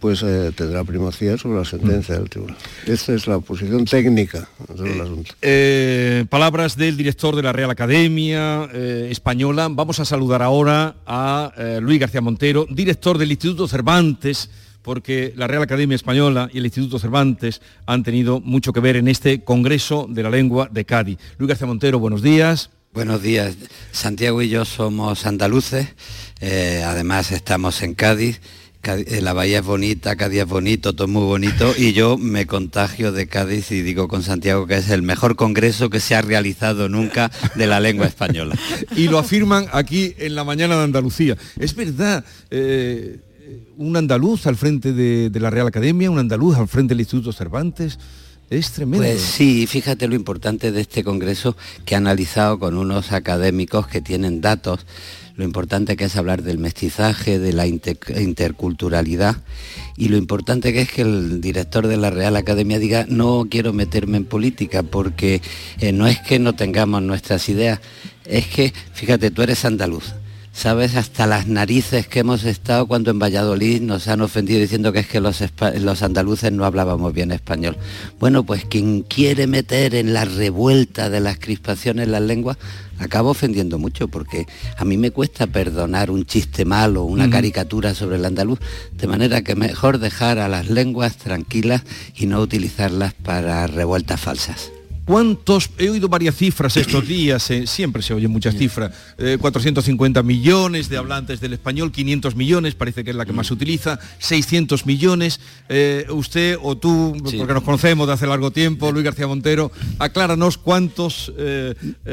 pues eh, tendrá primacía sobre la sentencia del tribunal. Esta es la posición técnica del eh, asunto. Eh, palabras del director de la Real Academia Española. Vamos a saludar ahora a Luis García Montero, director del Instituto Cervantes porque la Real Academia Española y el Instituto Cervantes han tenido mucho que ver en este Congreso de la Lengua de Cádiz. Luis García Montero, buenos días. Buenos días. Santiago y yo somos andaluces, eh, además estamos en Cádiz. Eh, la bahía es bonita, Cádiz es bonito, todo es muy bonito y yo me contagio de Cádiz y digo con Santiago que es el mejor congreso que se ha realizado nunca de la lengua española. y lo afirman aquí en la mañana de Andalucía. Es verdad, eh, un andaluz al frente de la Real Academia, un andaluz al frente del Instituto Cervantes. Es tremendo. Pues sí, fíjate lo importante de este congreso que ha analizado con unos académicos que tienen datos, lo importante que es hablar del mestizaje, de la interculturalidad y lo importante que es que el director de la Real Academia diga no quiero meterme en política porque eh, no es que no tengamos nuestras ideas, es que, fíjate, tú eres andaluz sabes hasta las narices que hemos estado cuando en Valladolid nos han ofendido diciendo que es que los, los, andaluces no hablábamos bien español. Bueno, pues quien quiere meter en la revuelta de las crispaciones las lenguas acaba ofendiendo mucho porque a mí me cuesta perdonar un chiste malo, una caricatura sobre el andaluz, de manera que mejor dejar a las lenguas tranquilas y no utilizarlas para revueltas falsas. ¿Cuántos? He oído varias cifras estos días, eh, siempre se oyen muchas cifras. 450 eh, millones de hablantes del español, 500 millones, parece que es la que más se utiliza, 600 millones. Eh, usted o tú, porque nos conocemos de hace largo tiempo, Luis García Montero, acláranos cuántos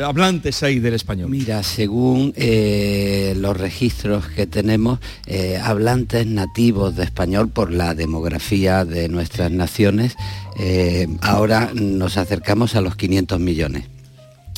hablantes hay del español. Mira, según los registros que tenemos, hablantes nativos de español por la demografía de nuestras naciones, ahora nos acercamos a los 500 millones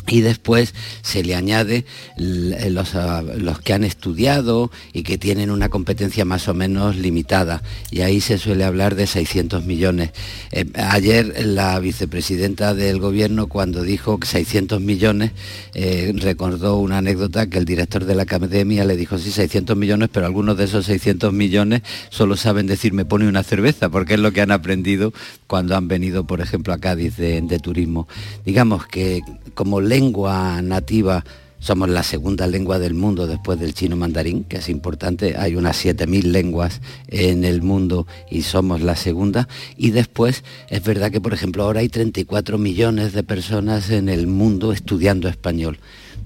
y después se le añade eh, ah, los, que han estudiado y que tienen una competencia más o menos limitada y ahí se suele hablar de 600 millones. Eh, ayer la vicepresidenta del gobierno cuando dijo que 600 millones eh, recordó una anécdota que el director de la academia le dijo sí 600 millones pero algunos de esos 600 millones solo saben decir me pone una cerveza porque es lo que han aprendido cuando han venido por ejemplo a Cádiz de, de turismo. Digamos que como lengua nativa somos la segunda lengua del mundo después del chino mandarín, que es importante. Hay unas 7.000 lenguas en el mundo y somos la segunda. Y después es verdad que, por ejemplo, ahora hay 34 millones de personas en el mundo estudiando español.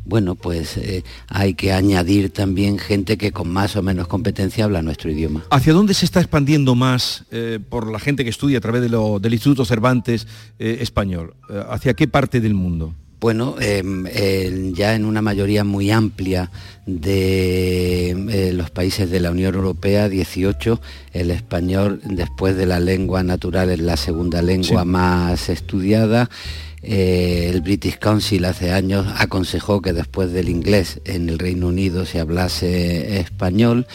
Bueno, pues eh, hay que añadir también gente que con más o menos competencia habla nuestro idioma. ¿Hacia dónde se está expandiendo más eh, por la gente que estudia a través del Instituto Cervantes eh, español? ¿Hacia qué parte del mundo? Bueno, em, ya en una mayoría muy amplia de eh, los países de la Unión Europea, 18, el español después de la lengua natural es la segunda lengua más estudiada. Eh, el British Council hace años aconsejó que después del inglés en el Reino Unido se hablase español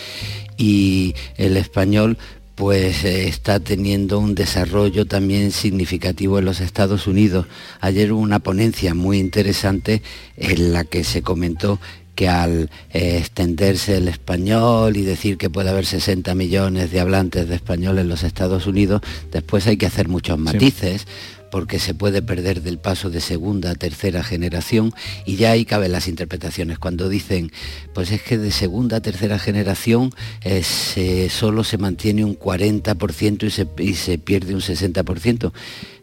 y el español pues eh, está teniendo un desarrollo también significativo en los Estados Unidos. Ayer hubo una ponencia muy interesante en la que se comentó que al eh, extenderse el español y decir que puede haber 60 millones de hablantes de español en los Estados Unidos, después hay que hacer muchos matices porque se puede perder del paso de segunda a tercera generación y ya ahí caben las interpretaciones. Cuando dicen, pues es que de segunda a tercera generación eh, solo se mantiene un 40% y se, y se pierde un 60%.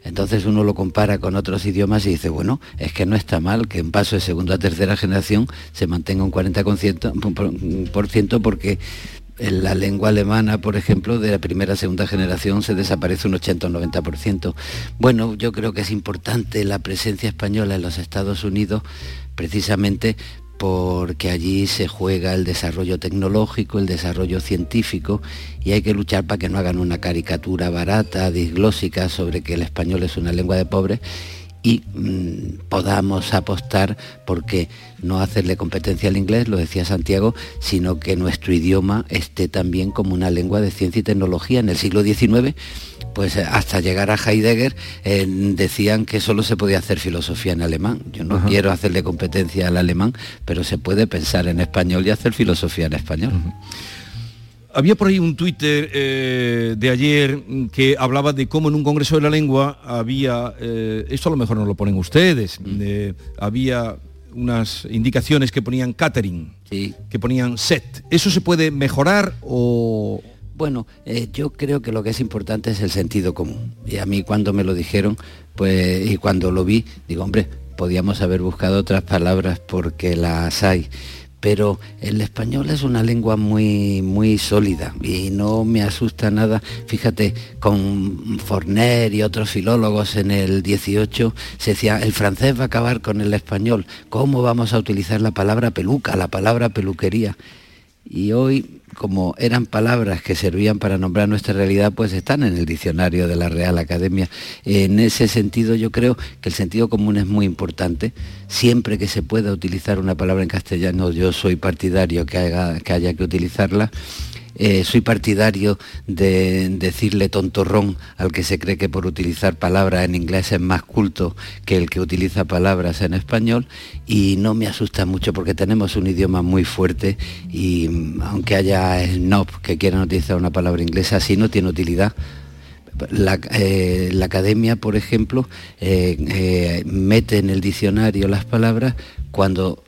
Entonces uno lo compara con otros idiomas y dice, bueno, es que no está mal que en paso de segunda a tercera generación se mantenga un 40% porque en la lengua alemana, por ejemplo, de la primera segunda generación se desaparece un 80 o 90%. Bueno, yo creo que es importante la presencia española en los Estados Unidos precisamente porque allí se juega el desarrollo tecnológico, el desarrollo científico y hay que luchar para que no hagan una caricatura barata, disglósica sobre que el español es una lengua de pobres y mm, podamos apostar porque no hacerle competencia al inglés, lo decía Santiago, sino que nuestro idioma esté también como una lengua de ciencia y tecnología. En el siglo XIX, pues eh, hasta llegar a Heidegger eh, decían que solo se podía hacer filosofía en alemán. Yo no quiero hacerle competencia al alemán, pero se puede pensar en español y hacer filosofía en español. Había por ahí un Twitter eh, de ayer que hablaba de cómo en un Congreso de la Lengua había, eh, esto a lo mejor no lo ponen ustedes, Mm. eh, había unas indicaciones que ponían catering, que ponían set. ¿Eso se puede mejorar o...? Bueno, eh, yo creo que lo que es importante es el sentido común. Y a mí cuando me lo dijeron, pues, y cuando lo vi, digo, hombre, podíamos haber buscado otras palabras porque las hay. Pero el español es una lengua muy, muy sólida y no me asusta nada. Fíjate, con Forner y otros filólogos en el 18 se decía, el francés va a acabar con el español. ¿Cómo vamos a utilizar la palabra peluca, la palabra peluquería? Y hoy, como eran palabras que servían para nombrar nuestra realidad, pues están en el diccionario de la Real Academia. En ese sentido yo creo que el sentido común es muy importante. Siempre que se pueda utilizar una palabra en castellano, yo soy partidario que, haya que utilizarla. Eh, soy partidario de decirle tontorrón al que se cree que por utilizar palabras en inglés es más culto que el que utiliza palabras en español y no me asusta mucho porque tenemos un idioma muy fuerte y mm, aunque haya snob que quieran utilizar una palabra inglesa, así no tiene utilidad. La, eh, la academia, por ejemplo, eh, mete en el diccionario las palabras cuando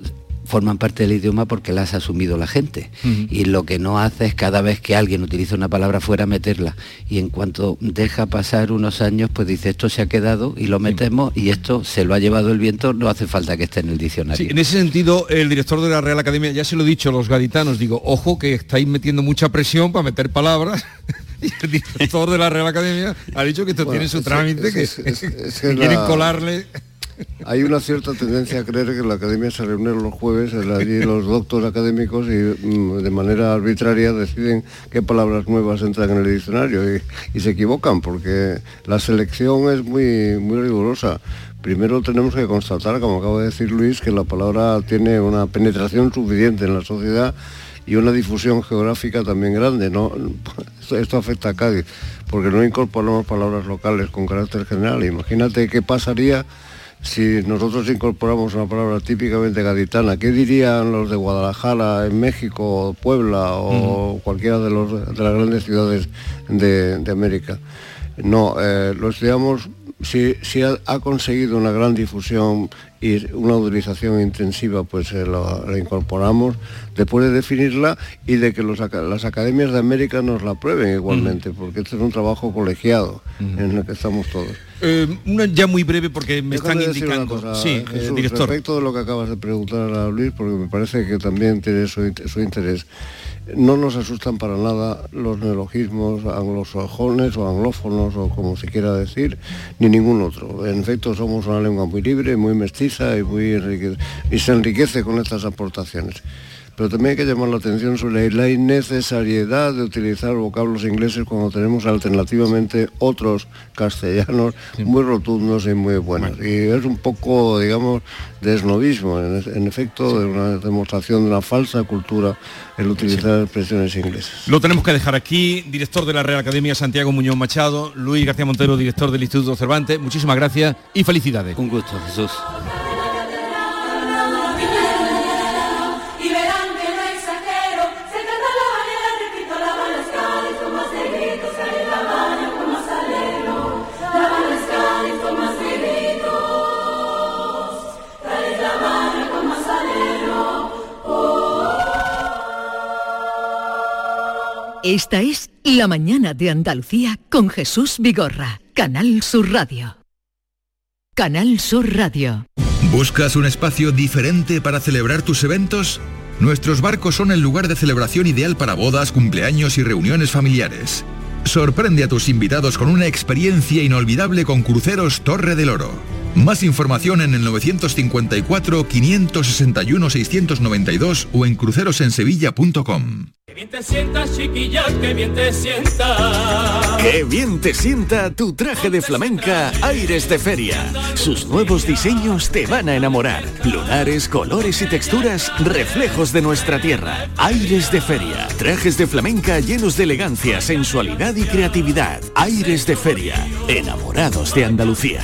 forman parte del idioma porque las ha asumido la gente. Y lo que no hace es cada vez que alguien utiliza una palabra fuera meterla. Y en cuanto deja pasar unos años, pues dice esto se ha quedado y lo metemos y esto se lo ha llevado el viento, no hace falta que esté en el diccionario. Sí, en ese sentido, el director de la Real Academia, ya se lo he dicho a los gaditanos, digo, ojo que estáis metiendo mucha presión para meter palabras. Y el director de la Real Academia ha dicho que esto Bueno, tiene su trámite, es- que, es- que quieren la- colarle. Hay una cierta tendencia a creer que la academia se reúne los jueves, allí los doctores académicos y mm, de manera arbitraria deciden qué palabras nuevas entran en el diccionario y, se equivocan porque la selección es muy, muy rigurosa. Primero tenemos que constatar, como acaba de decir Luis, que la palabra tiene una penetración suficiente en la sociedad y una difusión geográfica también grande. ¿no? Esto afecta a Cádiz, porque no incorporamos palabras locales con carácter general. Imagínate qué pasaría si nosotros incorporamos una palabra típicamente gaditana, ¿qué dirían los de Guadalajara, en México, Puebla o cualquiera de, los, de las grandes ciudades de, de América? No, eh, lo estudiamos, si, si ha, ha conseguido una gran difusión y una utilización intensiva, pues eh, la, la incorporamos después de definirla y de que los las academias de América nos la prueben igualmente, porque este es un trabajo colegiado en el que estamos todos. Eh, una ya muy breve porque me Déjame están indicando. cosa, sí, eh, Jesús, director. Respecto de lo que acabas de preguntar a Luis, porque me parece que también tiene su, su interés. No nos asustan para nada los neologismos anglosajones o anglófonos o como se quiera decir, ni ningún otro. En efecto, somos una lengua muy libre, muy mestiza y, muy y se enriquece con estas aportaciones. Pero también hay que llamar la atención sobre la innecesariedad de utilizar vocablos ingleses cuando tenemos alternativamente otros castellanos muy rotundos y muy buenos. Y es un poco, digamos, de esnovismo, en, en efecto, de una demostración de una falsa cultura el utilizar expresiones inglesas. Lo tenemos que dejar aquí. Director de la Real Academia, Santiago Muñoz Machado. Luis García Montero, director del Instituto Cervantes. Muchísimas gracias y felicidades. Un gusto, Jesús. Esta es La mañana de Andalucía con Jesús Vigorra, Canal Sur Radio. Canal Sur Radio. ¿Buscas un espacio diferente para celebrar tus eventos? Nuestros barcos son el lugar de celebración ideal para bodas, cumpleaños y reuniones familiares. Sorprende a tus invitados con una experiencia inolvidable con Cruceros Torre del Oro. Más información en el 954-561-692 o en crucerosensevilla.com. Que bien te sientas, chiquilla, que bien te sientas. Qué bien te sienta tu traje de flamenca Aires de Feria. Sus nuevos diseños te van a enamorar. Lunares, colores y texturas, reflejos de nuestra tierra. Aires de Feria. Trajes de flamenca llenos de elegancia, sensualidad y creatividad. Aires de Feria. Enamorados de Andalucía.